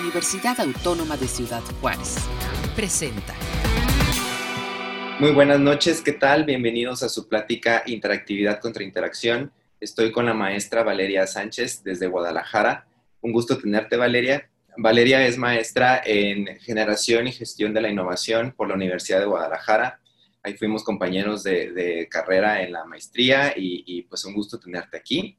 Universidad Autónoma de Ciudad Juárez. Presenta. Muy buenas noches, ¿qué tal? Bienvenidos a su plática Interactividad contra Interacción. Estoy con la maestra Valeria Sánchez desde Guadalajara. Un gusto tenerte, Valeria. Valeria es maestra en Generación y Gestión de la Innovación por la Universidad de Guadalajara. Ahí fuimos compañeros de, carrera en la maestría y, pues un gusto tenerte aquí.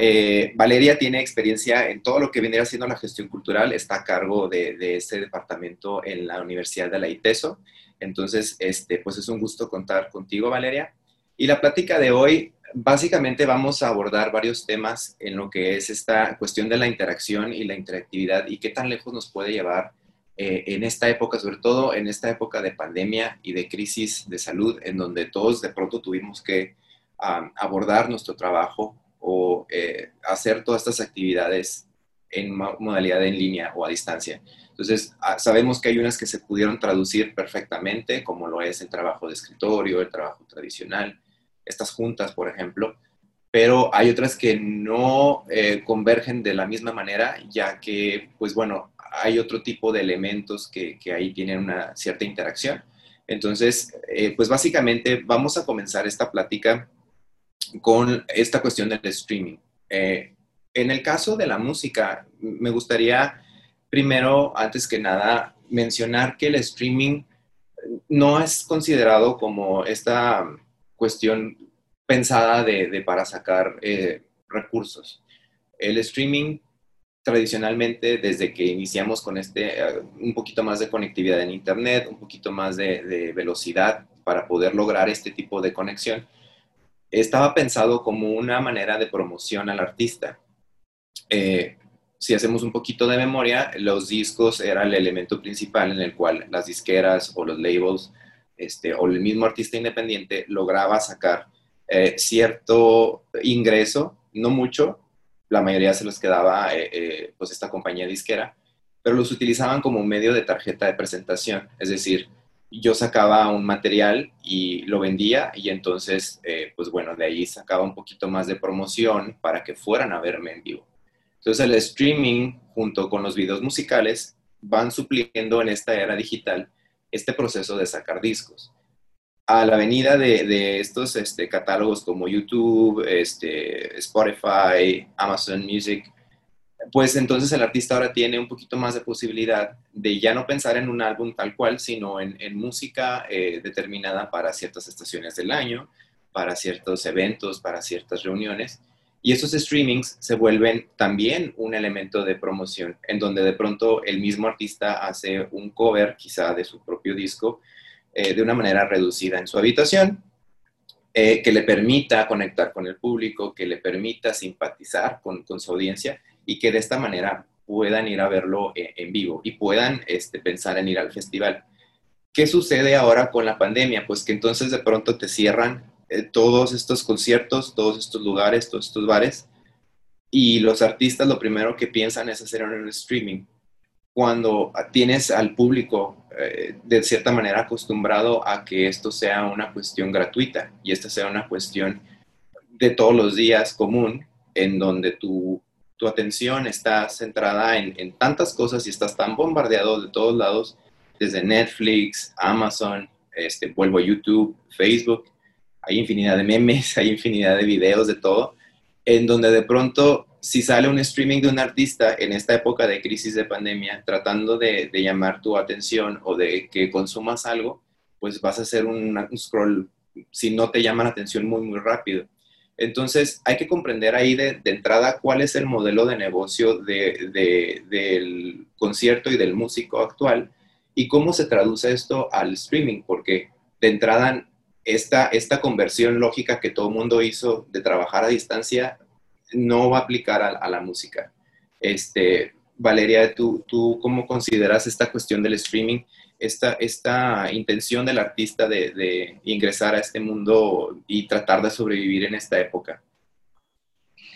Eh, Valeria tiene experiencia en todo lo que vendría siendo la gestión cultural, está a cargo de, de este departamento en la Universidad de la ITESO. Entonces, este, pues es un gusto contar contigo, Valeria. Y la plática de hoy, básicamente vamos a abordar varios temas en lo que es esta cuestión de la interacción y la interactividad y qué tan lejos nos puede llevar eh, en esta época, sobre todo en esta época de pandemia y de crisis de salud, en donde todos de pronto tuvimos que abordar nuestro trabajo o eh, hacer todas estas actividades en modalidad en línea o a distancia. Entonces, ah, sabemos que hay unas que se pudieron traducir perfectamente, como lo es el trabajo de escritorio, el trabajo tradicional, estas juntas, por ejemplo, pero hay otras que no eh, convergen de la misma manera, ya que, pues bueno, hay otro tipo de elementos que, que ahí tienen una cierta interacción. Entonces, eh, pues básicamente vamos a comenzar esta plática con esta cuestión del streaming. Eh, en el caso de la música, me gustaría primero, antes que nada, mencionar que el streaming no es considerado como esta cuestión pensada de, para sacar eh, recursos. El streaming tradicionalmente, desde que iniciamos con este, eh, un poquito más de conectividad en Internet, un poquito más de velocidad para poder lograr este tipo de conexión, estaba pensado como una manera de promoción al artista. Eh, si hacemos un poquito de memoria, los discos era el elemento principal en el cual las disqueras o los labels este, o el mismo artista independiente lograba sacar eh, cierto ingreso, no mucho, la mayoría se los quedaba eh, pues esta compañía disquera, pero los utilizaban como medio de tarjeta de presentación, es decir, yo sacaba un material y lo vendía y entonces, eh, pues bueno, de ahí sacaba un poquito más de promoción para que fueran a verme en vivo. Entonces el streaming junto con los videos musicales van supliendo en esta era digital este proceso de sacar discos. A la venida de, estos este, catálogos como YouTube, este, Spotify, Amazon Music, pues entonces el artista ahora tiene un poquito más de posibilidad de ya no pensar en un álbum tal cual, sino en, música eh, determinada para ciertas estaciones del año, para ciertos eventos, para ciertas reuniones. Y esos streamings se vuelven también un elemento de promoción, en donde de pronto el mismo artista hace un cover quizá de su propio disco eh, de una manera reducida en su habitación, eh, que le permita conectar con el público, que le permita simpatizar con, con su audiencia y que de esta manera puedan ir a verlo eh, en vivo y puedan este, pensar en ir al festival. ¿Qué sucede ahora con la pandemia? Pues que entonces de pronto te cierran eh, todos estos conciertos, todos estos lugares, todos estos bares y los artistas lo primero que piensan es hacer un streaming. Cuando tienes al público eh, de cierta manera acostumbrado a que esto sea una cuestión gratuita y esta sea una cuestión de todos los días común, en donde tú tu atención está centrada en, tantas cosas y estás tan bombardeado de todos lados, desde Netflix, Amazon, este, vuelvo a YouTube, Facebook, hay infinidad de memes, hay infinidad de videos, de todo, en donde de pronto, si sale un streaming de un artista en esta época de crisis de pandemia, tratando de, llamar tu atención o de que consumas algo, pues vas a hacer un, un scroll, si no te llama la atención, muy, muy rápido. Entonces, hay que comprender ahí de, entrada cuál es el modelo de negocio del concierto y del músico actual y cómo se traduce esto al streaming, porque de entrada esta, esta conversión lógica que todo el mundo hizo de trabajar a distancia no va a aplicar a, la música. Este, Valeria, ¿tú, ¿tú cómo consideras esta cuestión del streaming esta, esta intención del artista de, ingresar a este mundo y tratar de sobrevivir en esta época.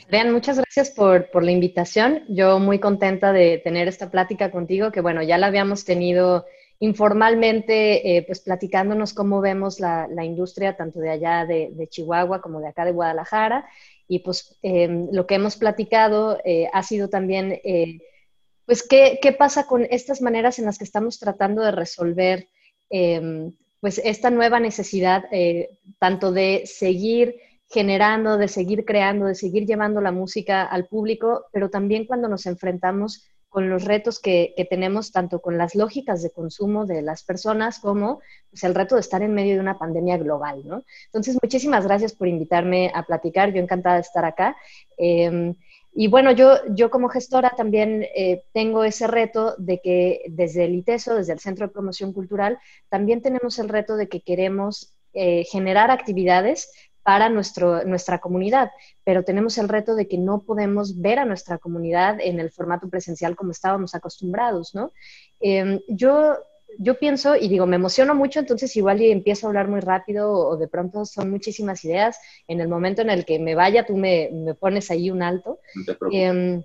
Adrián, muchas gracias por, la invitación. Yo muy contenta de tener esta plática contigo, que bueno, ya la habíamos tenido informalmente, eh, pues platicándonos cómo vemos la, industria tanto de allá de, de, Chihuahua como de acá de Guadalajara. Y pues em, lo que hemos platicado eh, ha sido también eh, pues, ¿qué, pasa con estas maneras en las que estamos tratando de resolver em, pues, esta nueva necesidad, eh, tanto de seguir generando, de seguir creando, de seguir llevando la música al público, pero también cuando nos enfrentamos con los retos que, tenemos, tanto con las lógicas de consumo de las personas como pues, el reto de estar en medio de una pandemia global, ¿no? Entonces, muchísimas gracias por invitarme a platicar. Yo encantada de estar acá. Em, y bueno, yo, yo como gestora también eh, tengo ese reto de que desde el ITESO, desde el Centro de Promoción Cultural, también tenemos el reto de que queremos eh, generar actividades para nuestro, nuestra comunidad, pero tenemos el reto de que no podemos ver a nuestra comunidad en el formato presencial como estábamos acostumbrados, ¿no? Em, yo, yo pienso y digo, me emociono mucho, entonces igual y empiezo a hablar muy rápido o de pronto son muchísimas ideas. En el momento en el que me vaya, tú me, me pones ahí un alto. Em,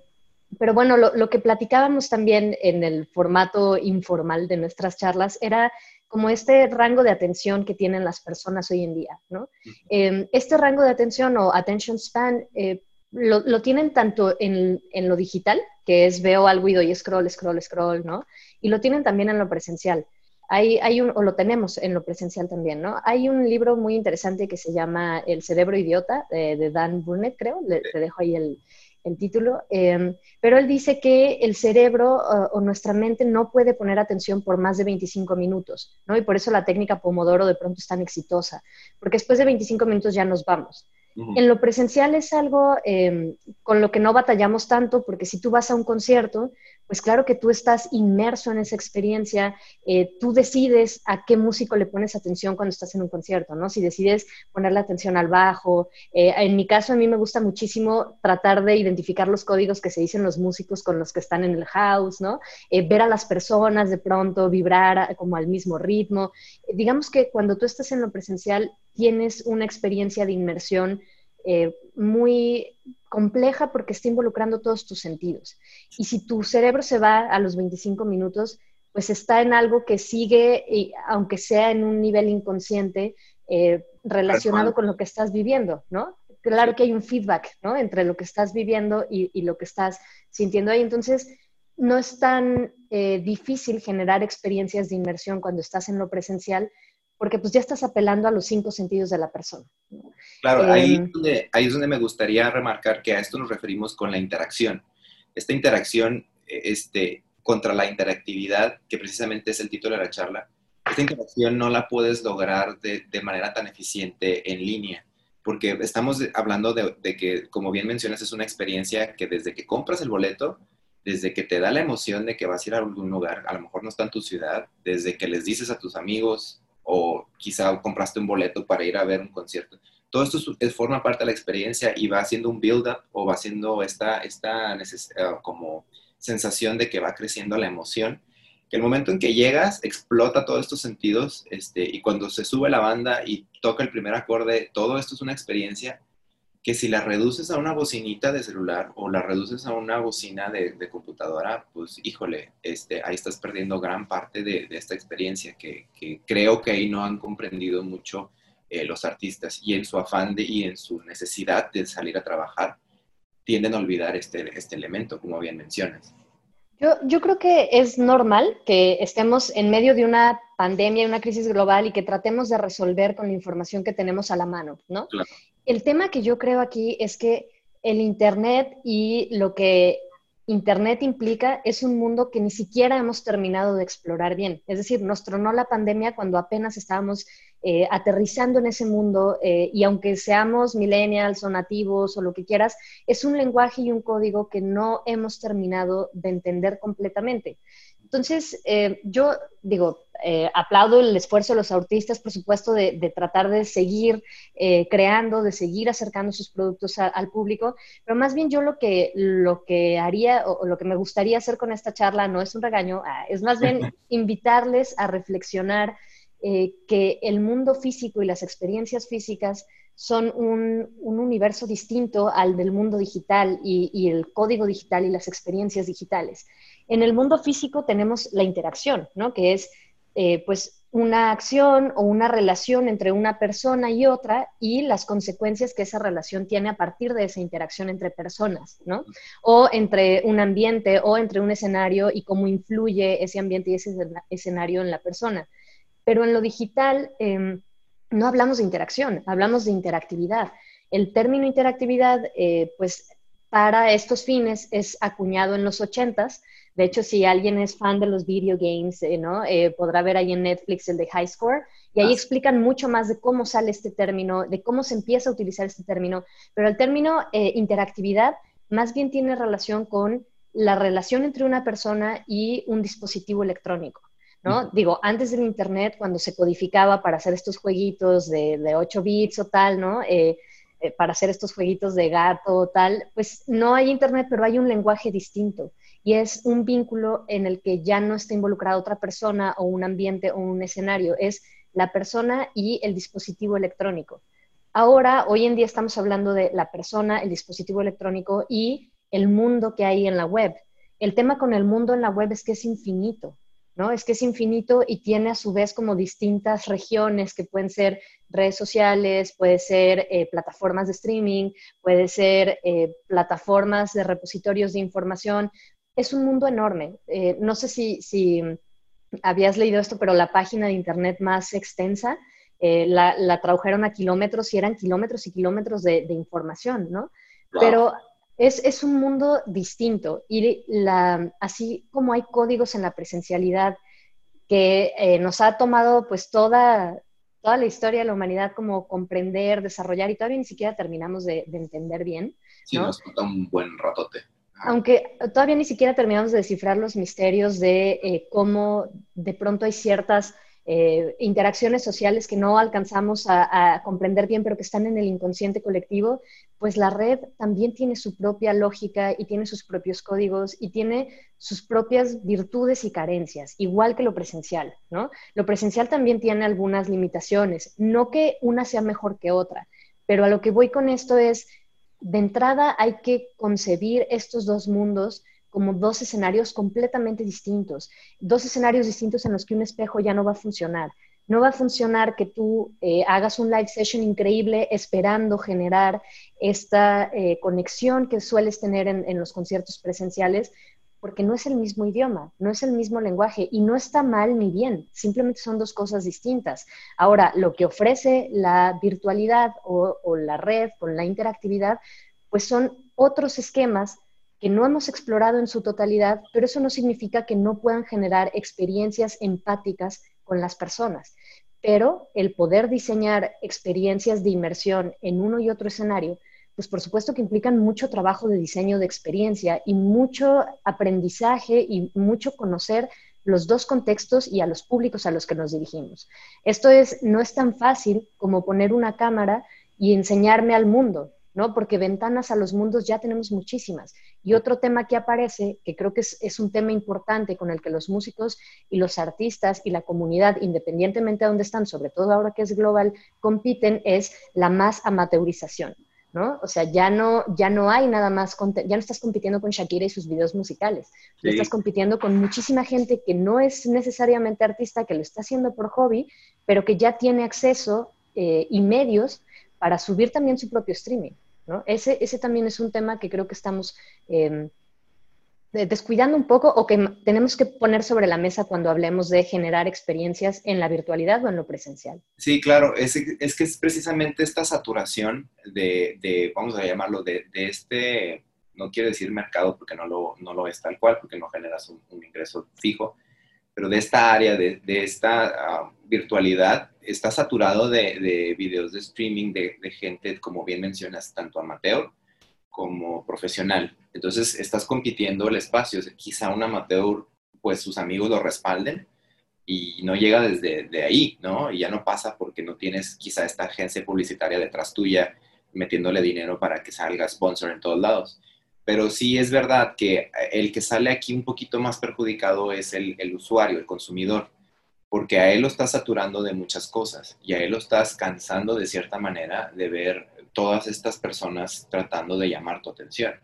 pero bueno, lo, lo, que platicábamos también en el formato informal de nuestras charlas era como este rango de atención que tienen las personas hoy en día, ¿no? Em, este rango de atención o attention span eh, lo, tienen tanto en, lo digital, que es veo algo y doy scroll, scroll, scroll, ¿no? Y lo tienen también en lo presencial. Hay, hay un, o lo tenemos en lo presencial también, ¿no? Hay un libro muy interesante que se llama El cerebro idiota, de, Dan Burnett, creo, le, te dejo ahí el, el título, em, pero él dice que el cerebro o nuestra mente no puede poner atención por más de 25 minutos, ¿no? Y por eso la técnica Pomodoro de pronto es tan exitosa, porque después de 25 minutos ya nos vamos. En lo presencial es algo em, con lo que no batallamos tanto, porque si tú vas a un concierto, pues claro que tú estás inmerso en esa experiencia, eh, tú decides a qué músico le pones atención cuando estás en un concierto, ¿no? Si decides ponerle atención al bajo, eh, en mi caso a mí me gusta muchísimo tratar de identificar los códigos que se dicen los músicos con los que están en el house, ¿no? Eh, ver a las personas de pronto, vibrar como al mismo ritmo. digamos que cuando tú estás en lo presencial, tienes una experiencia de inmersión eh, muy compleja porque está involucrando todos tus sentidos. Y si tu cerebro se va a los 25 minutos, pues está en algo que sigue, aunque sea en un nivel inconsciente, eh, relacionado con lo que estás viviendo, ¿no? Claro que hay un feedback, ¿no? Entre lo que estás viviendo y, lo que estás sintiendo ahí. Entonces, no es tan eh, difícil generar experiencias de inmersión cuando estás en lo presencial, porque pues ya estás apelando a los cinco sentidos de la persona. Claro, ahí, em, donde, ahí es donde me gustaría remarcar que a esto nos referimos con la interacción. Esta interacción eh, este, contra la interactividad, que precisamente es el título de la charla, esta interacción no la puedes lograr de, de manera tan eficiente en línea, porque estamos hablando de, de, que, como bien mencionas, es una experiencia que desde que compras el boleto, desde que te da la emoción de que vas a ir a algún lugar, a lo mejor no está en tu ciudad, desde que les dices a tus amigos, o quizá compraste un boleto para ir a ver un concierto. Todo esto es, forma parte de la experiencia y va haciendo un build-up o va haciendo esta, esta eh, como sensación de que va creciendo la emoción. Que el momento en que llegas explota todos estos sentidos este, y cuando se sube la banda y toca el primer acorde, todo esto es una experiencia que si la reduces a una bocinita de celular o la reduces a una bocina de, computadora, pues híjole, este, ahí estás perdiendo gran parte de, esta experiencia que, creo que ahí no han comprendido mucho eh, los artistas y en su afán de, y en su necesidad de salir a trabajar, tienden a olvidar este, este elemento, como bien mencionas. Yo, yo, creo que es normal que estemos en medio de una pandemia, una crisis global y que tratemos de resolver con la información que tenemos a la mano, ¿no? Claro. El tema que yo creo aquí es que el Internet y lo que Internet implica es un mundo que ni siquiera hemos terminado de explorar bien. Es decir, nos tronó la pandemia cuando apenas estábamos eh, aterrizando en ese mundo eh, y aunque seamos millennials o nativos o lo que quieras, es un lenguaje y un código que no hemos terminado de entender completamente. Entonces, eh, yo digo, eh, aplaudo el esfuerzo de los artistas, por supuesto, de, tratar de seguir eh, creando, de seguir acercando sus productos al público, pero más bien yo lo que, lo que haría o, lo que me gustaría hacer con esta charla no es un regaño, ah, es más bien invitarles a reflexionar que el mundo físico y las experiencias físicas son un, universo distinto al del mundo digital y, y el código digital y las experiencias digitales. En el mundo físico tenemos la interacción, ¿no? Que es, eh, pues, una acción o una relación entre una persona y otra y las consecuencias que esa relación tiene a partir de esa interacción entre personas, ¿no? O entre un ambiente o entre un escenario y cómo influye ese ambiente y ese escenario en la persona. Pero en lo digital em, no hablamos de interacción, hablamos de interactividad. El término interactividad, eh, pues para estos fines es acuñado en los ochentas de hecho, si alguien es fan de los video games, eh, ¿no? Eh, podrá ver ahí en Netflix el de High Score. Y ahí ah. explican mucho más de cómo sale este término, de cómo se empieza a utilizar este término. Pero el término eh, interactividad más bien tiene relación con la relación entre una persona y un dispositivo electrónico. ¿no? Digo, antes del Internet, cuando se codificaba para hacer estos jueguitos de, de 8 bits o tal, ¿no? para hacer estos jueguitos de gato o tal, pues no hay Internet, pero hay un lenguaje distinto y es un vínculo en el que ya no está involucrada otra persona o un ambiente o un escenario, es la persona y el dispositivo electrónico. Ahora, hoy en día estamos hablando de la persona, el dispositivo electrónico y el mundo que hay en la web. El tema con el mundo en la web es que es infinito, ¿no? Es que es infinito y tiene a su vez como distintas regiones que pueden ser redes sociales, puede ser eh, plataformas de streaming, puede ser eh, plataformas de repositorios de información es un mundo enorme. Eh, no sé si, habías leído esto, pero la página de Internet más extensa eh, la, tradujeron a kilómetros y eran kilómetros y kilómetros de, información, ¿no? Pero es, un mundo distinto y la, así como hay códigos en la presencialidad que eh, nos ha tomado pues toda, toda la historia de la humanidad como comprender, desarrollar y todavía ni siquiera terminamos de, entender bien. Sí, nos falta un buen ratote aunque todavía ni siquiera terminamos de descifrar los misterios de eh, cómo de pronto hay ciertas eh, interacciones sociales que no alcanzamos a, comprender bien, pero que están en el inconsciente colectivo, pues la red también tiene su propia lógica y tiene sus propios códigos y tiene sus propias virtudes y carencias, igual que lo presencial, ¿no? Lo presencial también tiene algunas limitaciones, no que una sea mejor que otra, pero a lo que voy con esto es de entrada hay que concebir estos dos mundos como dos escenarios completamente distintos, dos escenarios distintos en los que un espejo ya no va a funcionar. No va a funcionar que tú eh, hagas un live session increíble esperando generar esta eh, conexión que sueles tener en los conciertos presenciales, porque no es el mismo idioma, no es el mismo lenguaje y no está mal ni bien, simplemente son dos cosas distintas. Ahora, lo que ofrece la virtualidad o, la red con la interactividad, pues son otros esquemas que no hemos explorado en su totalidad, pero eso no significa que no puedan generar experiencias empáticas con las personas. Pero el poder diseñar experiencias de inmersión en uno y otro escenario pues por supuesto que implican mucho trabajo de diseño de experiencia y mucho aprendizaje y mucho conocer los dos contextos y a los públicos a los que nos dirigimos. Esto es, no es tan fácil como poner una cámara y enseñarme al mundo, ¿no? Porque ventanas a los mundos ya tenemos muchísimas. Y otro tema que aparece, que creo que es, es, un tema importante con el que los músicos y los artistas y la comunidad, independientemente de dónde están, sobre todo ahora que es global, compiten, es la más amateurización. ¿No? O sea, ya no, ya no hay nada más, ya no estás compitiendo con Shakira y sus videos musicales, estás compitiendo con muchísima gente que no es necesariamente artista, que lo está haciendo por hobby, pero que ya tiene acceso eh, y medios para subir también su propio streaming, ¿no? Ese, ese también es un tema que creo que estamos em, descuidando un poco o que tenemos que poner sobre la mesa cuando hablemos de generar experiencias en la virtualidad o en lo presencial? Sí, claro, es, es que es precisamente esta saturación de, de vamos a llamarlo, de, de, este, no quiero decir mercado porque no lo, no lo es tal cual, porque no generas un, ingreso fijo, pero de esta área, de, de esta ah, virtualidad, está saturado de, de videos de streaming de, gente, como bien mencionas, tanto amateur como profesional. Entonces estás compitiendo el espacio. Quizá un amateur, pues sus amigos lo respalden y no llega desde de ahí, ¿no? Y ya no pasa porque no tienes quizá esta agencia publicitaria detrás tuya metiéndole dinero para que salga sponsor en todos lados. Pero sí es verdad que el que sale aquí un poquito más perjudicado es el, el usuario, el consumidor, porque a él lo estás saturando de muchas cosas y a él lo estás cansando de cierta manera de ver todas estas personas tratando de llamar tu atención.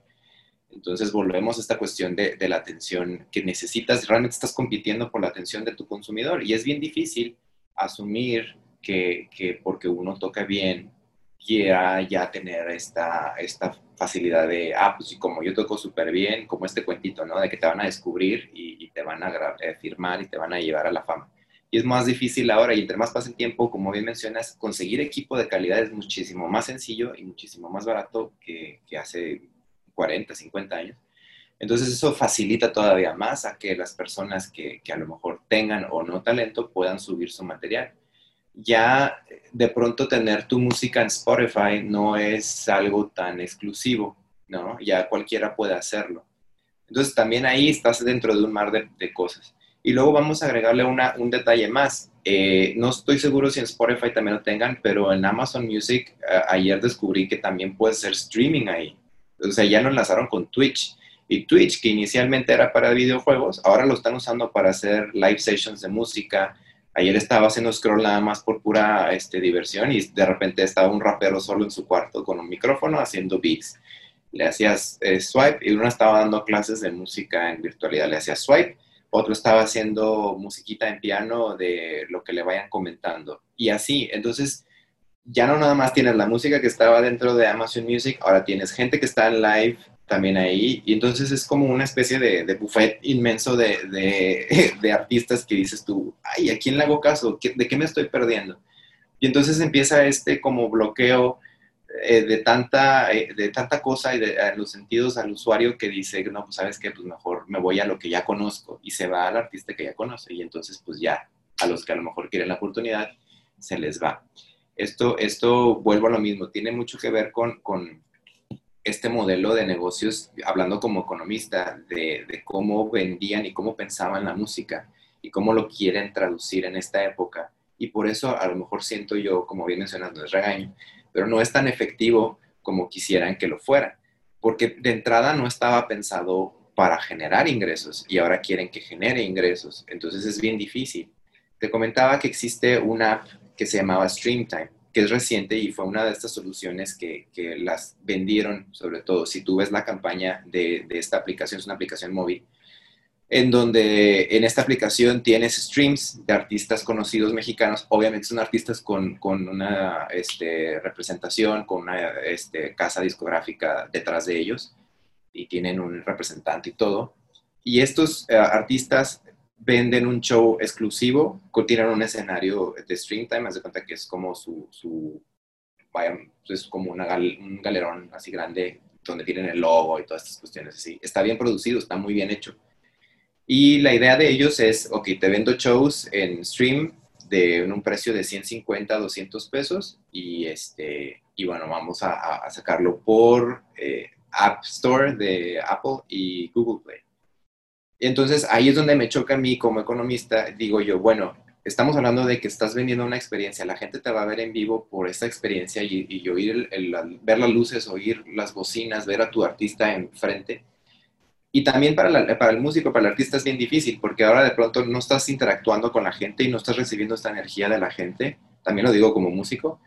Entonces volvemos a esta cuestión de, la atención que necesitas, realmente estás compitiendo por la atención de tu consumidor y es bien difícil asumir que, porque uno toca bien, quiera ya tener esta, esta facilidad de, ah, pues como yo toco súper bien, como este cuentito, ¿no? De que te van a descubrir y, te van a eh, firmar y te van a llevar a la fama. Y es más difícil ahora y entre más pasa el tiempo, como bien mencionas, conseguir equipo de calidad es muchísimo más sencillo y muchísimo más barato que, que hace 40, 50 años. Entonces eso facilita todavía más a que las personas que, a lo mejor tengan o no talento puedan subir su material. Ya de pronto tener tu música en Spotify no es algo tan exclusivo, ¿no? Ya cualquiera puede hacerlo. Entonces también ahí estás dentro de un mar de, cosas. Y luego vamos a agregarle una, un detalle más. Eh, no estoy seguro si en Spotify también lo tengan, pero en Amazon Music ayer descubrí que también puede ser streaming ahí. O sea, ya lo enlazaron con Twitch. Y Twitch, que inicialmente era para videojuegos, ahora lo están usando para hacer live sessions de música. Ayer estaba haciendo scroll nada más por pura este, diversión y de repente estaba un rapero solo en su cuarto con un micrófono haciendo beats. Le hacías eh, swipe y uno estaba dando clases de música en virtualidad. Le hacía swipe, otro estaba haciendo musiquita en piano de lo que le vayan comentando. Y así, entonces ya no nada más tienes la música que estaba dentro de Amazon Music, ahora tienes gente que está en live también ahí, y entonces es como una especie de, buffet inmenso de, de, artistas que dices tú, ay, ¿a quién le hago caso? ¿De qué me estoy perdiendo? Y entonces empieza este como bloqueo eh, de, tanta, eh, de tanta cosa y de los sentidos al usuario que dice, no, pues sabes qué, pues mejor me voy a lo que ya conozco y se va al artista que ya conoce y entonces pues ya a los que a lo mejor quieren la oportunidad se les va. Esto, esto vuelvo a lo mismo, tiene mucho que ver con, con este modelo de negocios, hablando como economista, de, cómo vendían y cómo pensaban la música y cómo lo quieren traducir en esta época. Y por eso a lo mejor siento yo, como bien mencionas, no es regaño, pero no es tan efectivo como quisieran que lo fuera, porque de entrada no estaba pensado para generar ingresos y ahora quieren que genere ingresos. Entonces es bien difícil. Te comentaba que existe una app que se llamaba Streamtime que es reciente y fue una de estas soluciones que, que las vendieron, sobre todo si tú ves la campaña de, de, esta aplicación, es una aplicación móvil, en donde en esta aplicación tienes streams de artistas conocidos mexicanos, obviamente son artistas con, con una este, representación, con una este, casa discográfica detrás de ellos y tienen un representante y todo. Y estos eh, artistas venden un show exclusivo, tienen un escenario de stream time, haz de cuenta que es como su, su vaya, es como una un galerón así grande donde tienen el logo y todas estas cuestiones así. Está bien producido, está muy bien hecho. Y la idea de ellos es, ok, te vendo shows en stream de un precio de 150, 200 pesos y, este, y bueno, vamos a, a sacarlo por eh, App Store de Apple y Google Play. Entonces ahí es donde me choca a mí como economista, digo yo, bueno, estamos hablando de que estás vendiendo una experiencia, la gente te va a ver en vivo por esta experiencia y, y oír ver las luces, oír las bocinas, ver a tu artista enfrente. Y también para, para el músico, para el artista es bien difícil, porque ahora de pronto no estás interactuando con la gente y no estás recibiendo esta energía de la gente, también lo digo como músico,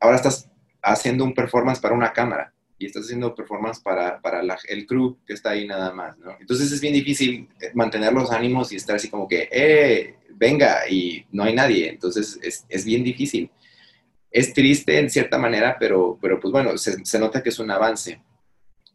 ahora estás haciendo un performance para una cámara y estás haciendo performance para, para el crew que está ahí nada más, ¿no? Entonces es bien difícil eh, mantener los ánimos y estar así como que, ¡eh! Venga, y no hay nadie. Entonces es, es bien difícil. Es triste en cierta manera, pero, pero pues bueno, se, se nota que es un avance.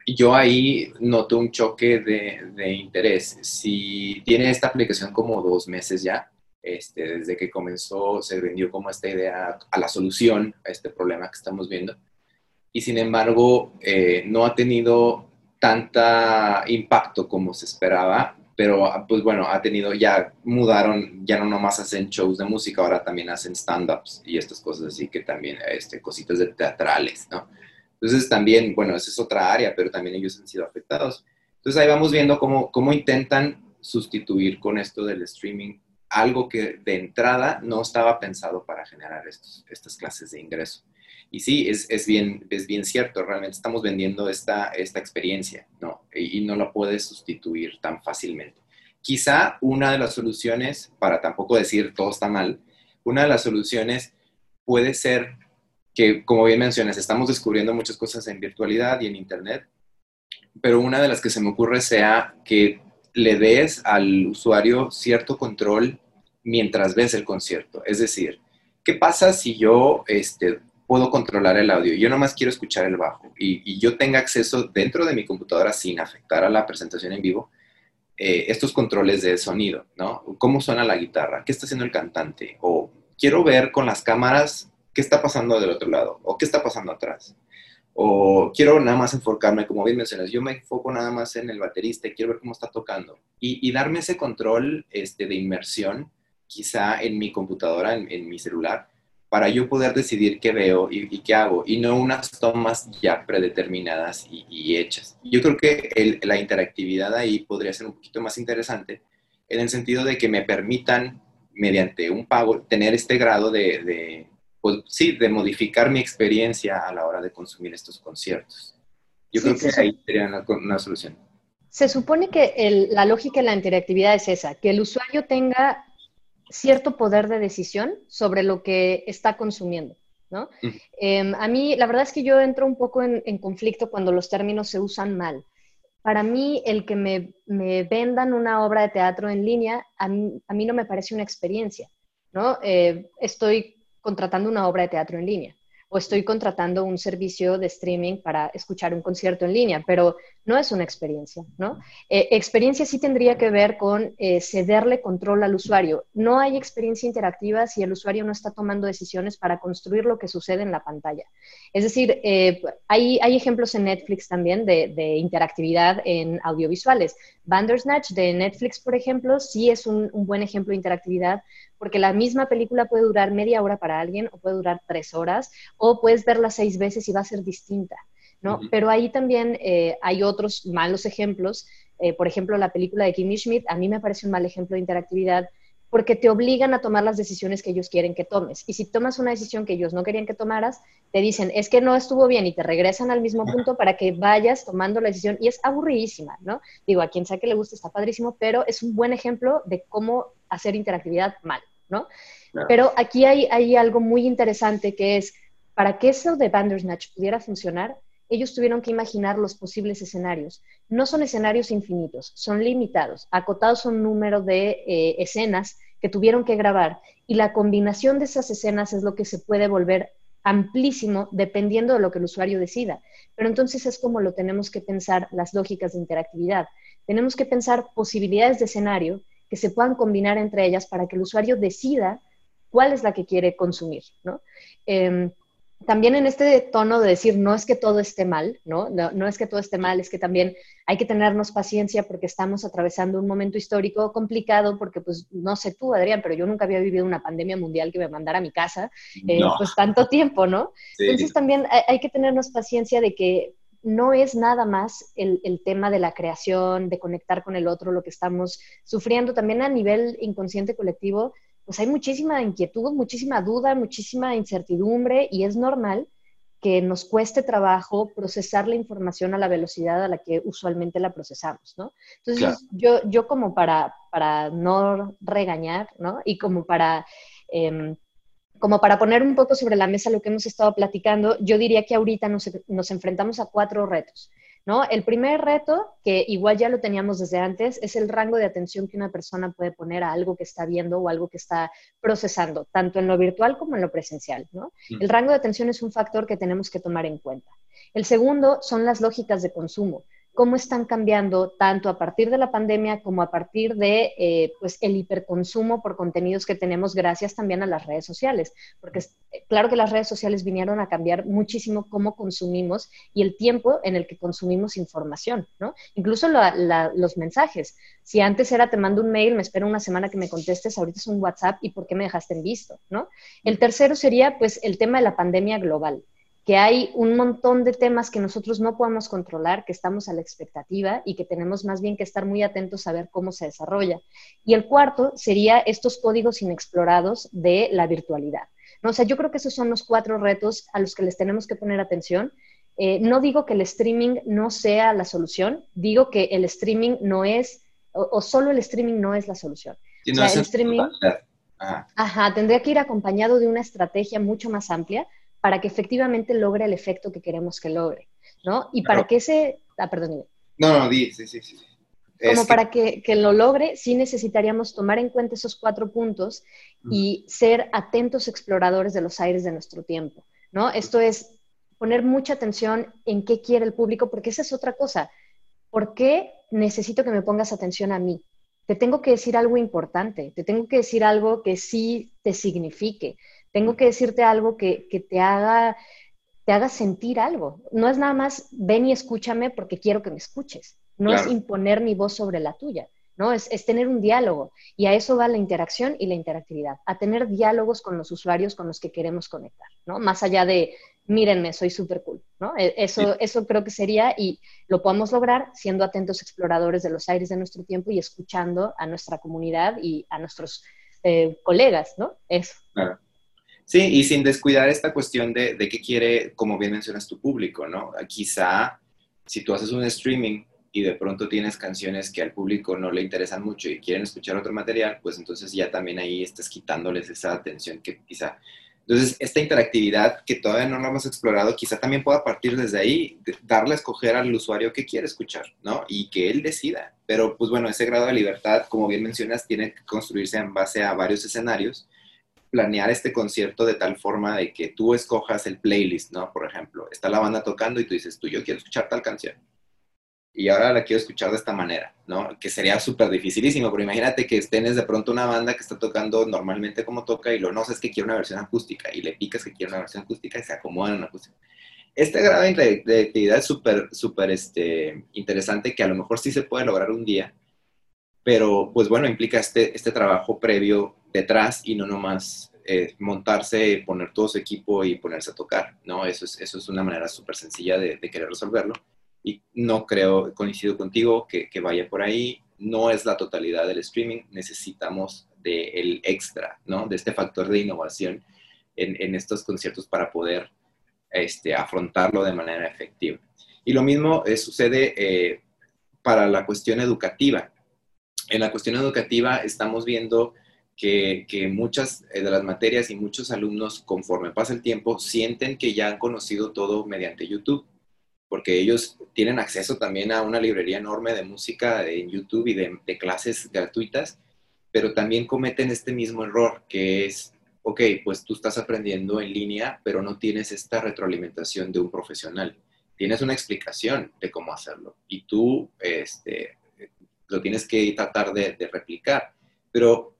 Yo ahí noto un choque de, de, interés. Si tiene esta aplicación como dos meses ya, este, desde que comenzó, se vendió como esta idea a la solución a este problema que estamos viendo y sin embargo eh, no ha tenido tanta impacto como se esperaba, pero pues bueno, ha tenido, ya mudaron, ya no nomás hacen shows de música, ahora también hacen stand-ups y estas cosas así que también, este, cositas de teatrales, ¿no? Entonces también, bueno, esa es otra área, pero también ellos han sido afectados. Entonces ahí vamos viendo cómo, cómo intentan sustituir con esto del streaming algo que de entrada no estaba pensado para generar estos, estas clases de ingreso. Y sí, es, es, bien, es bien cierto, realmente estamos vendiendo esta, esta experiencia, ¿no? Y, no la puedes sustituir tan fácilmente. Quizá una de las soluciones, para tampoco decir todo está mal, una de las soluciones puede ser que, como bien mencionas, estamos descubriendo muchas cosas en virtualidad y en Internet, pero una de las que se me ocurre sea que le des al usuario cierto control mientras ves el concierto. Es decir, ¿qué pasa si yo este, puedo controlar el audio? Yo nomás quiero escuchar el bajo y, yo tenga acceso dentro de mi computadora sin afectar a la presentación en vivo. Eh, estos controles de sonido, ¿no? ¿Cómo suena la guitarra? ¿Qué está haciendo el cantante? O quiero ver con las cámaras qué está pasando del otro lado o qué está pasando atrás. O quiero nada más enfocarme, como bien mencionas, yo me enfoco nada más en el baterista y quiero ver cómo está tocando. Y, darme ese control este, de inmersión, quizá en mi computadora, en, mi celular, para yo poder decidir qué veo y, qué hago, y no unas tomas ya predeterminadas y, hechas. Yo creo que la interactividad ahí podría ser un poquito más interesante, en el sentido de que me permitan, mediante un pago, tener este grado de pues, sí, de modificar mi experiencia a la hora de consumir estos conciertos. Yo creo que ahí sería una, solución. Se supone que la lógica de la interactividad es esa, que el usuario tenga cierto poder de decisión sobre lo que está consumiendo. ¿no? Em, a mí, la verdad es que yo entro un poco en, conflicto cuando los términos se usan mal. Para mí, el que me, vendan una obra de teatro en línea, a mí, no me parece una experiencia. ¿no? Eh, estoy contratando una obra de teatro en línea o estoy contratando un servicio de streaming para escuchar un concierto en línea, pero no es una experiencia, ¿no? Eh, experiencia sí tendría que ver con eh, cederle control al usuario. No hay experiencia interactiva si el usuario no está tomando decisiones para construir lo que sucede en la pantalla. Es decir, eh, hay, hay, ejemplos en Netflix también de, interactividad en audiovisuales. Bandersnatch de Netflix, por ejemplo, sí es un buen ejemplo de interactividad porque la misma película puede durar media hora para alguien o puede durar tres horas o puedes verla seis veces y va a ser distinta, ¿no? Pero ahí también eh, hay otros malos ejemplos. Eh, por ejemplo, la película de Kimmy Schmidt a mí me parece un mal ejemplo de interactividad porque te obligan a tomar las decisiones que ellos quieren que tomes. Y si tomas una decisión que ellos no querían que tomaras, te dicen, es que no estuvo bien y te regresan al mismo punto para que vayas tomando la decisión. Y es aburridísima, ¿no? Digo, a quien sea que le guste está padrísimo, pero es un buen ejemplo de cómo hacer interactividad mal. ¿No? Pero aquí hay, hay algo muy interesante que es, para que eso de Bandersnatch pudiera funcionar, ellos tuvieron que imaginar los posibles escenarios. No son escenarios infinitos, son limitados, acotados a un número de eh, escenas que tuvieron que grabar y la combinación de esas escenas es lo que se puede volver amplísimo dependiendo de lo que el usuario decida. Pero entonces es como lo tenemos que pensar las lógicas de interactividad. Tenemos que pensar posibilidades de escenario que se puedan combinar entre ellas para que el usuario decida cuál es la que quiere consumir, ¿no? Em, también en este tono de decir, no es que todo esté mal, ¿no? ¿no? es que todo esté mal, es que también hay que tenernos paciencia porque estamos atravesando un momento histórico complicado, porque pues no sé tú, Adrián, pero yo nunca había vivido una pandemia mundial que me mandara a mi casa, eh, pues tanto tiempo, ¿no? Entonces también hay, que tenernos paciencia de que no es nada más el, tema de la creación, de conectar con el otro, lo que estamos sufriendo. También a nivel inconsciente colectivo, pues hay muchísima inquietud, muchísima duda, muchísima incertidumbre y es normal que nos cueste trabajo procesar la información a la velocidad a la que usualmente la procesamos, ¿no? Entonces, yo, yo como para, para no regañar, ¿no? Y como para em, como para poner un poco sobre la mesa lo que hemos estado platicando, yo diría que ahorita nos, enfrentamos a cuatro retos. ¿no? El primer reto, que igual ya lo teníamos desde antes, es el rango de atención que una persona puede poner a algo que está viendo o algo que está procesando, tanto en lo virtual como en lo presencial. ¿no? Mm. El rango de atención es un factor que tenemos que tomar en cuenta. El segundo son las lógicas de consumo cómo están cambiando tanto a partir de la pandemia como a partir de eh, pues el hiperconsumo por contenidos que tenemos gracias también a las redes sociales, porque eh, claro que las redes sociales vinieron a cambiar muchísimo cómo consumimos y el tiempo en el que consumimos información, ¿no? Incluso los mensajes. Si antes era te mando un mail, me espero una semana que me contestes, ahorita es un WhatsApp y por qué me dejaste en visto, ¿no? El tercero sería pues el tema de la pandemia global que hay un montón de temas que nosotros no podemos controlar, que estamos a la expectativa y que tenemos más bien que estar muy atentos a ver cómo se desarrolla. Y el cuarto sería estos códigos inexplorados de la virtualidad. ¿no? O sea, yo creo que esos son los cuatro retos a los que les tenemos que poner atención. Eh, no digo que el streaming no sea la solución, digo que el streaming no es, o, solo el streaming no es la solución. o sea, el streaming, ajá, tendría que ir acompañado de una estrategia mucho más amplia para que efectivamente logre el efecto que queremos que logre, ¿no? Y para que ese... Ah, perdón. No, no, di, sí, sí, sí. como para que, que, lo logre, sí necesitaríamos tomar en cuenta esos cuatro puntos y ser atentos exploradores de los aires de nuestro tiempo, ¿no? Esto es poner mucha atención en qué quiere el público, porque esa es otra cosa. ¿Por qué necesito que me pongas atención a mí? Te tengo que decir algo importante, te tengo que decir algo que sí te signifique, tengo que decirte algo que, que te haga te haga sentir algo. No es nada más ven y escúchame porque quiero que me escuches. No es imponer mi voz sobre la tuya, ¿no? Es, es, tener un diálogo. Y a eso va la interacción y la interactividad, a tener diálogos con los usuarios con los que queremos conectar, ¿no? Más allá de, mírenme, soy súper cool, ¿no? E, eso, eso creo que sería, y lo podemos lograr siendo atentos exploradores de los aires de nuestro tiempo y escuchando a nuestra comunidad y a nuestros eh, colegas, ¿no? Eso. Claro. Sí, y sin descuidar esta cuestión de, de qué quiere, como bien mencionas, tu público, ¿no? Quizá si tú haces un streaming y de pronto tienes canciones que al público no le interesan mucho y quieren escuchar otro material, pues entonces ya también ahí estás quitándoles esa atención que quizá... Entonces, esta interactividad que todavía no lo hemos explorado, quizá también pueda partir desde ahí, darle a escoger al usuario qué quiere escuchar, ¿no? Y que él decida. Pero, pues bueno, ese grado de libertad, como bien mencionas, tiene que construirse en base a varios escenarios planear este concierto de tal forma de que tú escojas el playlist, ¿no? Por ejemplo, está la banda tocando y tú dices, tú, yo quiero escuchar tal canción. Y ahora la quiero escuchar de esta manera, ¿no? Que sería súper dificilísimo, pero imagínate que tienes de pronto una banda que está tocando normalmente como toca y lo no es que quiere una versión acústica y le picas que quiere una versión acústica y se acomoda en una acústica. Este grado de actividad es súper, súper este, interesante que a lo mejor sí se puede lograr un día, pero pues bueno, implica este, este trabajo previo detrás y no nomás eh, montarse, poner todo su equipo y ponerse a tocar, ¿no? Eso es, eso es una manera súper sencilla de, querer resolverlo. Y no creo, coincido contigo, que, que, vaya por ahí. No es la totalidad del streaming, necesitamos del extra, ¿no? De este factor de innovación en, en estos conciertos para poder este, afrontarlo de manera efectiva. Y lo mismo eh, sucede eh, para la cuestión educativa. En la cuestión educativa estamos viendo que, muchas eh, de las materias y muchos alumnos, conforme pasa el tiempo, sienten que ya han conocido todo mediante YouTube, porque ellos tienen acceso también a una librería enorme de música en YouTube y de, de clases gratuitas, pero también cometen este mismo error, que es, ok, pues tú estás aprendiendo en línea, pero no tienes esta retroalimentación de un profesional. Tienes una explicación de cómo hacerlo y tú este, lo tienes que tratar de, de replicar. Pero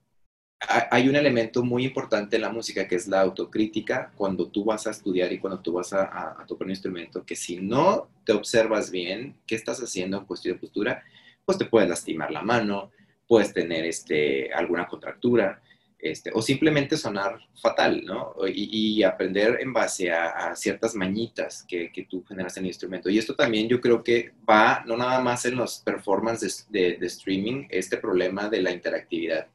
hay un elemento muy importante en la música que es la autocrítica cuando tú vas a estudiar y cuando tú vas a, tocar un instrumento, que si no te observas bien qué estás haciendo en cuestión de postura, pues te puedes lastimar la mano, puedes tener este, alguna contractura, este, o simplemente sonar fatal, ¿no? Y, aprender en base a, ciertas mañitas que, que, tú generas en el instrumento. Y esto también yo creo que va no nada más en los performances de streaming, este problema de la interactividad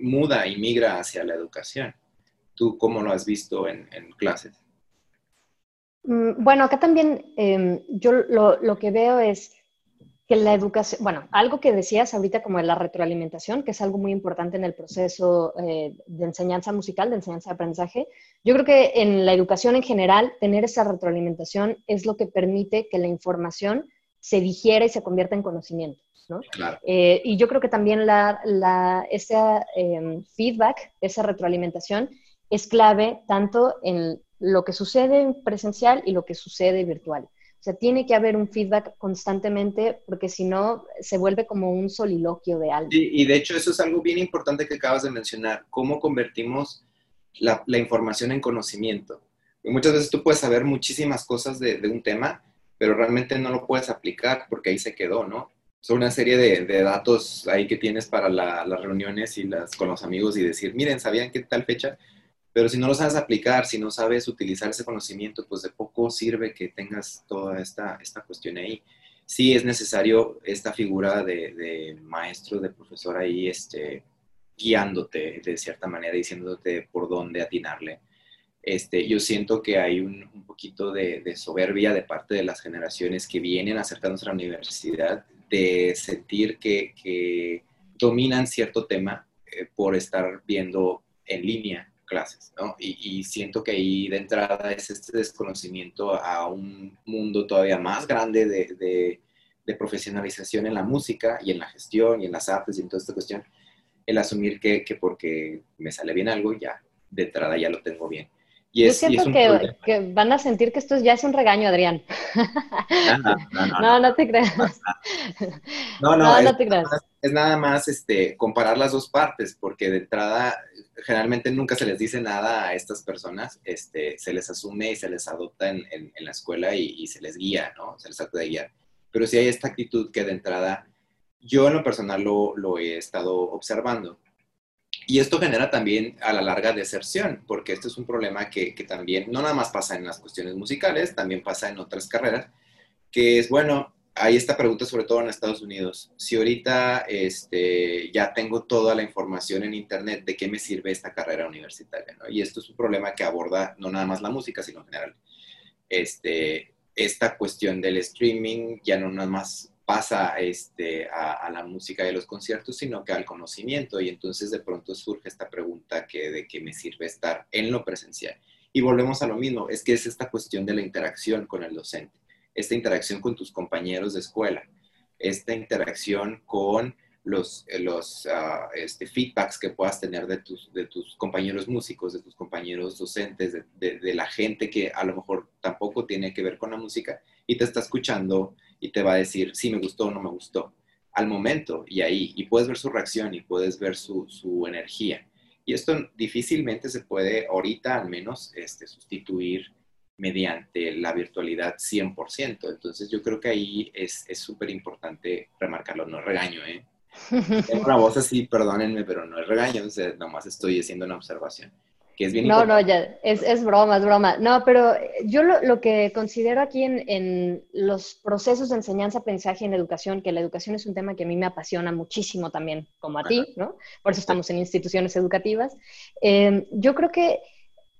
muda y migra hacia la educación. ¿Tú cómo lo has visto en, clases? Mm, bueno, acá también em, yo lo, que veo es que la educación, bueno, algo que decías ahorita como la retroalimentación, que es algo muy importante en el proceso eh, de enseñanza musical, de enseñanza de aprendizaje, yo creo que en la educación en general, tener esa retroalimentación es lo que permite que la información se digiera y se convierta en conocimiento. Eh, y yo creo que también la, ese em, feedback, esa retroalimentación, es clave tanto en lo que sucede en presencial y lo que sucede virtual. O sea, tiene que haber un feedback constantemente porque si no se vuelve como un soliloquio de algo. y de hecho eso es algo bien importante que acabas de mencionar, cómo convertimos la, información en conocimiento. muchas veces tú puedes saber muchísimas cosas de, de, un tema, pero realmente no lo puedes aplicar porque ahí se quedó, ¿no? Son una serie de, datos ahí que tienes para las reuniones y las con los amigos y decir, miren, ¿sabían qué tal fecha? Pero si no lo sabes aplicar, si no sabes utilizar ese conocimiento, pues de poco sirve que tengas toda esta, esta cuestión ahí. Sí es necesario esta figura de, maestro, de profesor ahí, este, guiándote de cierta manera, diciéndote por dónde atinarle. Este, yo siento que hay un, un poquito de, de, soberbia de parte de las generaciones que vienen acercándose a la universidad de sentir que, dominan cierto tema eh, por estar viendo en línea clases, ¿no? Y, siento que ahí de entrada es este desconocimiento a un mundo todavía más grande de, de profesionalización en la música y en la gestión y en las artes y en toda esta cuestión, el asumir que, que porque me sale bien algo, ya de entrada ya lo tengo bien. Y Yo siento que, van a sentir que esto ya es un regaño, Adrián. No, no, te creas. No, no, no, te creas. Es nada más este, comparar las dos partes, porque de entrada generalmente nunca se les dice nada a estas personas, este, se les asume y se les adopta en, en, la escuela y, y, se les guía, ¿no? Se les trata de guiar. Pero sí hay esta actitud que de entrada yo en lo personal lo, lo he estado observando y esto genera también a la larga deserción, porque esto es un problema que, que, también no nada más pasa en las cuestiones musicales, también pasa en otras carreras, que es, bueno, hay esta pregunta sobre todo en Estados Unidos. Si ahorita este, ya tengo toda la información en Internet, ¿de qué me sirve esta carrera universitaria? ¿no? Y esto es un problema que aborda no nada más la música, sino en general. Este, esta cuestión del streaming ya no nada más pasa este, a, la música de los conciertos, sino que al conocimiento. Y entonces de pronto surge esta pregunta de qué me sirve estar en lo presencial. Y volvemos a lo mismo, es que es esta cuestión de la interacción con el docente, esta interacción con tus compañeros de escuela, esta interacción con los, eh, ah, este, feedbacks que puedas tener de tus, compañeros músicos, de tus compañeros docentes, de la gente que a lo mejor tampoco tiene que ver con la música y te está escuchando y te va a decir si me gustó o no me gustó al momento y ahí, y puedes ver su reacción y puedes ver su, su energía. Y esto difícilmente se puede ahorita al menos este, sustituir mediante la virtualidad 100%. Entonces yo creo que ahí es súper importante remarcarlo, no regaño, ¿eh? Tengo una voz así, perdónenme, pero no es regaño, o sea, nomás estoy haciendo una observación no, no, ya, es, es, broma, es broma. No, pero yo lo, lo que considero aquí en, en, los procesos de enseñanza-aprendizaje en educación, que la educación es un tema que a mí me apasiona muchísimo también, como a ti, ¿no? Por eso estamos en instituciones educativas. Eh, yo creo que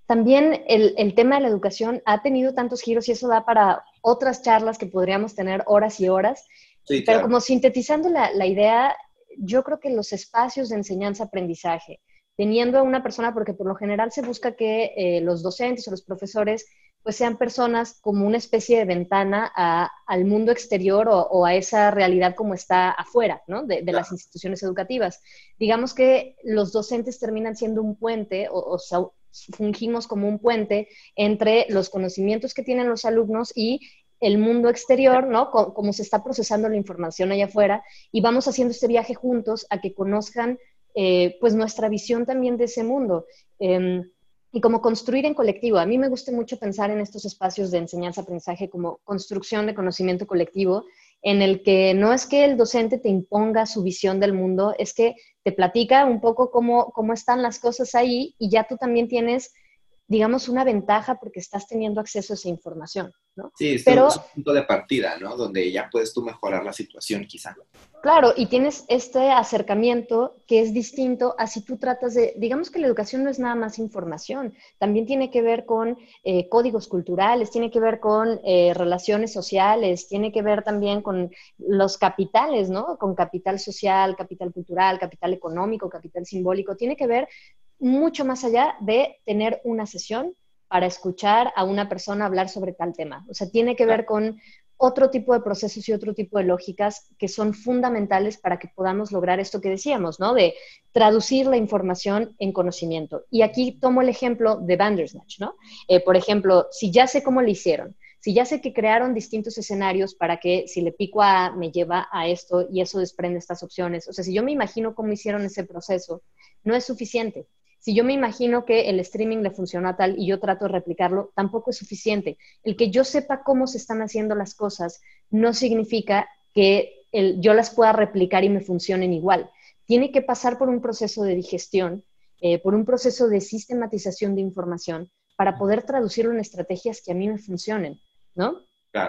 también el, el, tema de la educación ha tenido tantos giros y eso da para otras charlas que podríamos tener horas y horas. Sí, pero como sintetizando la, la idea, yo creo que los espacios de enseñanza-aprendizaje, teniendo a una persona, porque por lo general se busca que eh, los docentes o los profesores pues sean personas como una especie de ventana al mundo exterior o, a esa realidad como está afuera, ¿no? De, las instituciones educativas. Digamos que los docentes terminan siendo un puente o, o fungimos como un puente entre los conocimientos que tienen los alumnos y el mundo exterior, ¿no? Cómo se está procesando la información allá afuera y vamos haciendo este viaje juntos a que conozcan eh, pues nuestra visión también de ese mundo. Em, y como construir en colectivo. A mí me gusta mucho pensar en estos espacios de enseñanza-aprendizaje como construcción de conocimiento colectivo, en el que no es que el docente te imponga su visión del mundo, es que te platica un poco cómo, cómo están las cosas ahí y ya tú también tienes digamos, una ventaja porque estás teniendo acceso a esa información, ¿no? Sí, es Pero, un punto de partida, ¿no? Donde ya puedes tú mejorar la situación, quizá. Claro, y tienes este acercamiento que es distinto a si tú tratas de, digamos que la educación no es nada más información, también tiene que ver con eh, códigos culturales, tiene que ver con eh, relaciones sociales, tiene que ver también con los capitales, ¿no? Con capital social, capital cultural, capital económico, capital simbólico, tiene que ver mucho más allá de tener una sesión para escuchar a una persona hablar sobre tal tema. O sea, tiene que ver con otro tipo de procesos y otro tipo de lógicas que son fundamentales para que podamos lograr esto que decíamos, ¿no? De traducir la información en conocimiento. Y aquí tomo el ejemplo de Bandersnatch, ¿no? Eh, por ejemplo, si ya sé cómo lo hicieron, si ya sé que crearon distintos escenarios para que si le pico a me lleva a esto y eso desprende estas opciones, o sea, si yo me imagino cómo hicieron ese proceso, no es suficiente si yo me imagino que el streaming le funciona tal y yo trato de replicarlo, tampoco es suficiente. El que yo sepa cómo se están haciendo las cosas no significa que yo las pueda replicar y me funcionen igual. Tiene que pasar por un proceso de digestión, eh, por un proceso de sistematización de información para poder traducirlo en estrategias que a mí me funcionen, ¿no?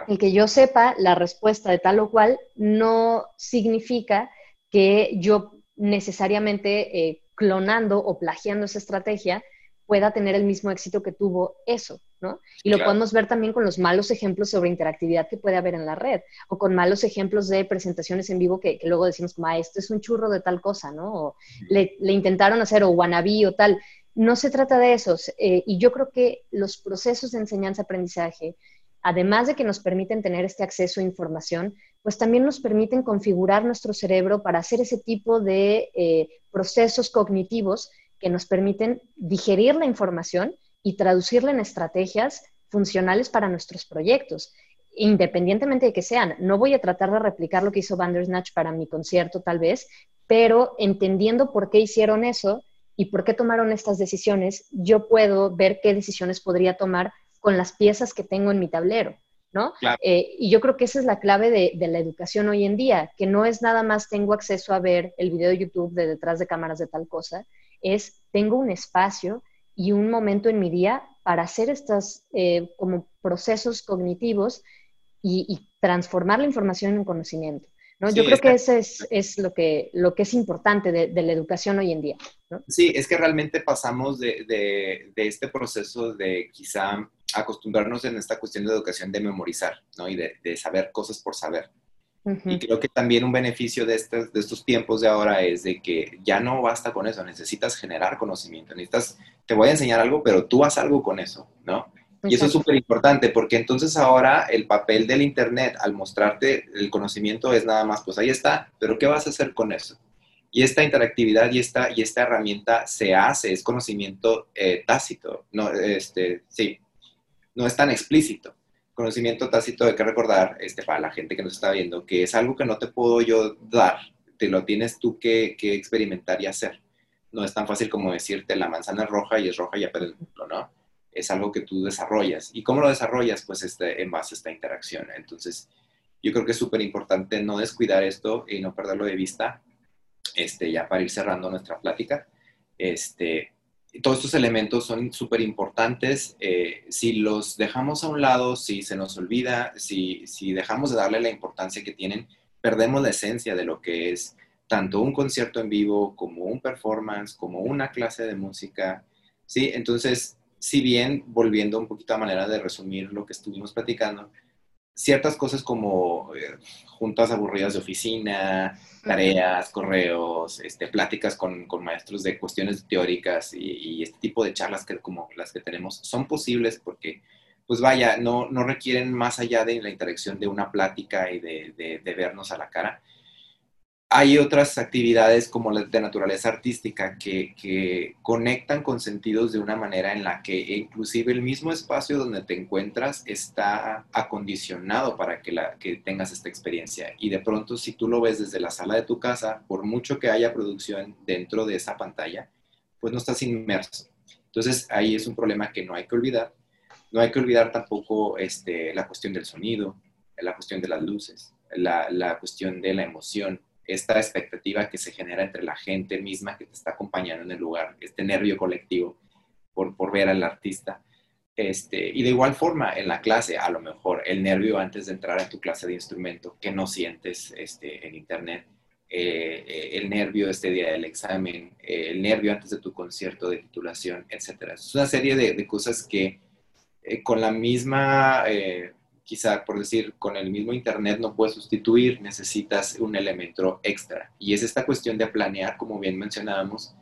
El que yo sepa la respuesta de tal o cual no significa que yo necesariamente eh, clonando o plagiando esa estrategia pueda tener el mismo éxito que tuvo eso, ¿no? Y lo podemos ver también con los malos ejemplos sobre interactividad que puede haber en la red, o con malos ejemplos de presentaciones en vivo que, luego decimos como, ah, esto es un churro de tal cosa, ¿no? O le, intentaron hacer o wannabe o tal. No se trata de eso, eh, y yo creo que los procesos de enseñanza-aprendizaje además de que nos permiten tener este acceso a información, pues también nos permiten configurar nuestro cerebro para hacer ese tipo de eh, procesos cognitivos que nos permiten digerir la información y traducirla en estrategias funcionales para nuestros proyectos, independientemente de que sean. No voy a tratar de replicar lo que hizo Bandersnatch para mi concierto, tal vez, pero entendiendo por qué hicieron eso y por qué tomaron estas decisiones, yo puedo ver qué decisiones podría tomar con las piezas que tengo en mi tablero. ¿no? Eh, y yo creo que esa es la clave de, de, la educación hoy en día, que no es nada más tengo acceso a ver el video de YouTube de detrás de cámaras de tal cosa, es tengo un espacio y un momento en mi día para hacer estos eh, como procesos cognitivos y, transformar la información en conocimiento. ¿no? Yo creo que eso es, es, lo, que, lo que es importante de, de la educación hoy en día. ¿no? Sí, es que realmente pasamos de, de, de, este proceso de quizá acostumbrarnos en esta cuestión de educación de memorizar ¿no? y de, saber cosas por saber. Y creo que también un beneficio de estos, de estos tiempos de ahora es de que ya no basta con eso, necesitas generar conocimiento, necesitas, te voy a enseñar algo, pero tú haz algo con eso, ¿no? Y eso es súper importante porque entonces ahora el papel del Internet al mostrarte el conocimiento es nada más, pues ahí está, pero ¿qué vas a hacer con eso? Y esta interactividad y esta, y esta herramienta se hace, es conocimiento eh, tácito, no, este, sí, no es tan explícito conocimiento tácito hay que recordar, este, para la gente que nos está viendo, que es algo que no te puedo yo dar, te lo tienes tú que, experimentar y hacer. No es tan fácil como decirte la manzana es roja y es roja y el ¿no? Es algo que tú desarrollas. ¿Y cómo lo desarrollas? Pues este, en base a esta interacción. Entonces, yo creo que es súper importante no descuidar esto y no perderlo de vista, este, ya para ir cerrando nuestra plática. Este, todos estos elementos son súper importantes. Eh, si los dejamos a un lado, si se nos olvida, si, si dejamos de darle la importancia que tienen, perdemos la esencia de lo que es tanto un concierto en vivo como un performance, como una clase de música. ¿sí? Entonces, si bien, volviendo un poquito a manera de resumir lo que estuvimos platicando, ciertas cosas como eh, juntas aburridas de oficina, tareas, correos, este, pláticas con, con maestros de cuestiones teóricas y, este tipo de charlas que como las que tenemos son posibles porque, pues vaya, no, no requieren más allá de la interacción de una plática y de, de, de vernos a la cara, hay otras actividades como las de naturaleza artística que, que, conectan con sentidos de una manera en la que inclusive el mismo espacio donde te encuentras está acondicionado para que, la, que tengas esta experiencia. Y de pronto si tú lo ves desde la sala de tu casa, por mucho que haya producción dentro de esa pantalla, pues no estás inmerso. Entonces ahí es un problema que no hay que olvidar. No hay que olvidar tampoco este, la cuestión del sonido, la cuestión de las luces, la, la cuestión de la emoción esta expectativa que se genera entre la gente misma que te está acompañando en el lugar, este nervio colectivo por, por ver al artista. Este, y de igual forma, en la clase, a lo mejor el nervio antes de entrar a tu clase de instrumento que no sientes este, en internet, eh, eh, el nervio este día del examen, eh, el nervio antes de tu concierto de titulación, etc. Es una serie de, de cosas que con la misma quizá por decir, con el mismo Internet no puedes sustituir, necesitas un elemento extra. Y es esta cuestión de planear, como bien mencionábamos,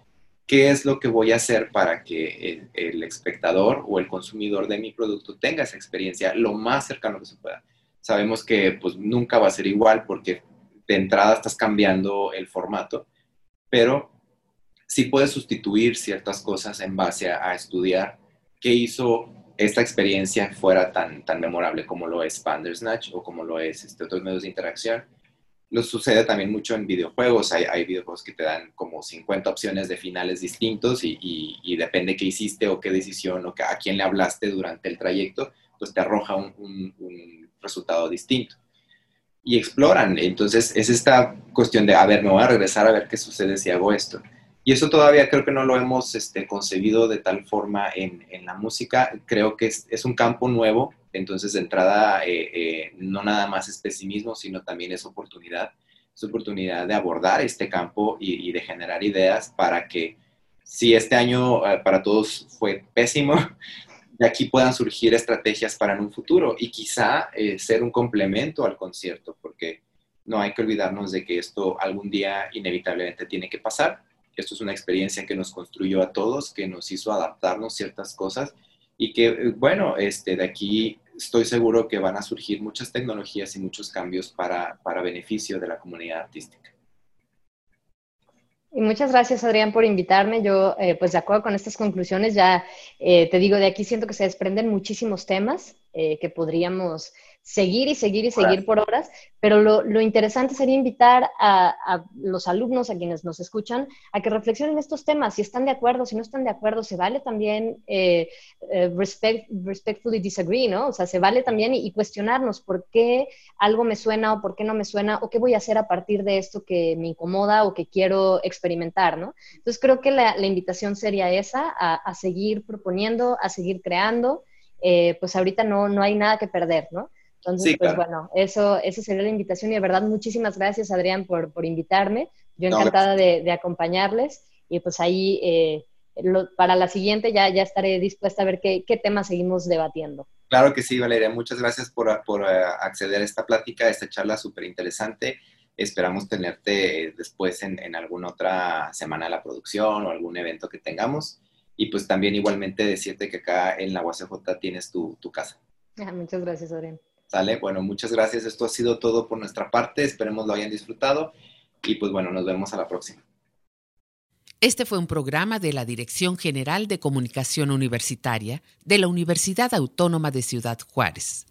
qué es lo que voy a hacer para que el, espectador o el consumidor de mi producto tenga esa experiencia lo más cercano que se pueda. Sabemos que pues nunca va a ser igual porque de entrada estás cambiando el formato, pero sí puedes sustituir ciertas cosas en base a, a estudiar qué hizo esta experiencia fuera tan, tan memorable como lo es Bandersnatch o como lo es este, otros medios de interacción. Lo sucede también mucho en videojuegos. Hay, videojuegos que te dan como 50 opciones de finales distintos y, depende qué hiciste o qué decisión o a quién le hablaste durante el trayecto, pues te arroja un, un resultado distinto. Y exploran. Entonces es esta cuestión de, a ver, me voy a regresar a ver qué sucede si hago esto. Y eso todavía creo que no lo hemos este, concebido de tal forma en, la música. Creo que es, un campo nuevo, entonces de entrada eh, eh, no nada más es pesimismo, sino también es oportunidad. Es oportunidad de abordar este campo y, y de generar ideas para que si este año eh, para todos fue pésimo, de aquí puedan surgir estrategias para en un futuro y quizá ser un complemento al concierto, porque no hay que olvidarnos de que esto algún día inevitablemente tiene que pasar esto es una experiencia que nos construyó a todos, que nos hizo adaptarnos ciertas cosas y que, bueno, este, de aquí estoy seguro que van a surgir muchas tecnologías y muchos cambios para, para beneficio de la comunidad artística. Y muchas gracias, Adrián, por invitarme. Yo, eh, pues de acuerdo con estas conclusiones, ya eh, te digo, de aquí siento que se desprenden muchísimos temas eh, que podríamos seguir y seguir y seguir por horas, pero lo, interesante sería invitar a, los alumnos, a quienes nos escuchan, a que reflexionen estos temas, si están de acuerdo, si no están de acuerdo, se vale también eh, eh, respectfully disagree, ¿no? O sea, se vale también y, cuestionarnos por qué algo me suena o por qué no me suena, o qué voy a hacer a partir de esto que me incomoda o que quiero experimentar, ¿no? Entonces creo que la, invitación sería esa, a, seguir proponiendo, a seguir creando, eh, pues ahorita no, no hay nada que perder, ¿no? Entonces, pues bueno, eso, eso sería la invitación y de verdad muchísimas gracias Adrián por, por invitarme. Yo encantada de, acompañarles y pues ahí eh, para la siguiente ya, ya estaré dispuesta a ver qué, qué tema seguimos debatiendo. Claro que sí, Valeria. Muchas gracias por, por eh, acceder a esta plática, a esta charla súper interesante. Esperamos tenerte después en, en, alguna otra semana de la producción o algún evento que tengamos. Y pues también igualmente decirte que acá en la UACJ tienes tu, tu casa. muchas gracias, Adrián. ¿Sale? Bueno, muchas gracias. Esto ha sido todo por nuestra parte. Esperemos lo hayan disfrutado. Y pues bueno, nos vemos a la próxima. Este fue un programa de la Dirección General de Comunicación Universitaria de la Universidad Autónoma de Ciudad Juárez.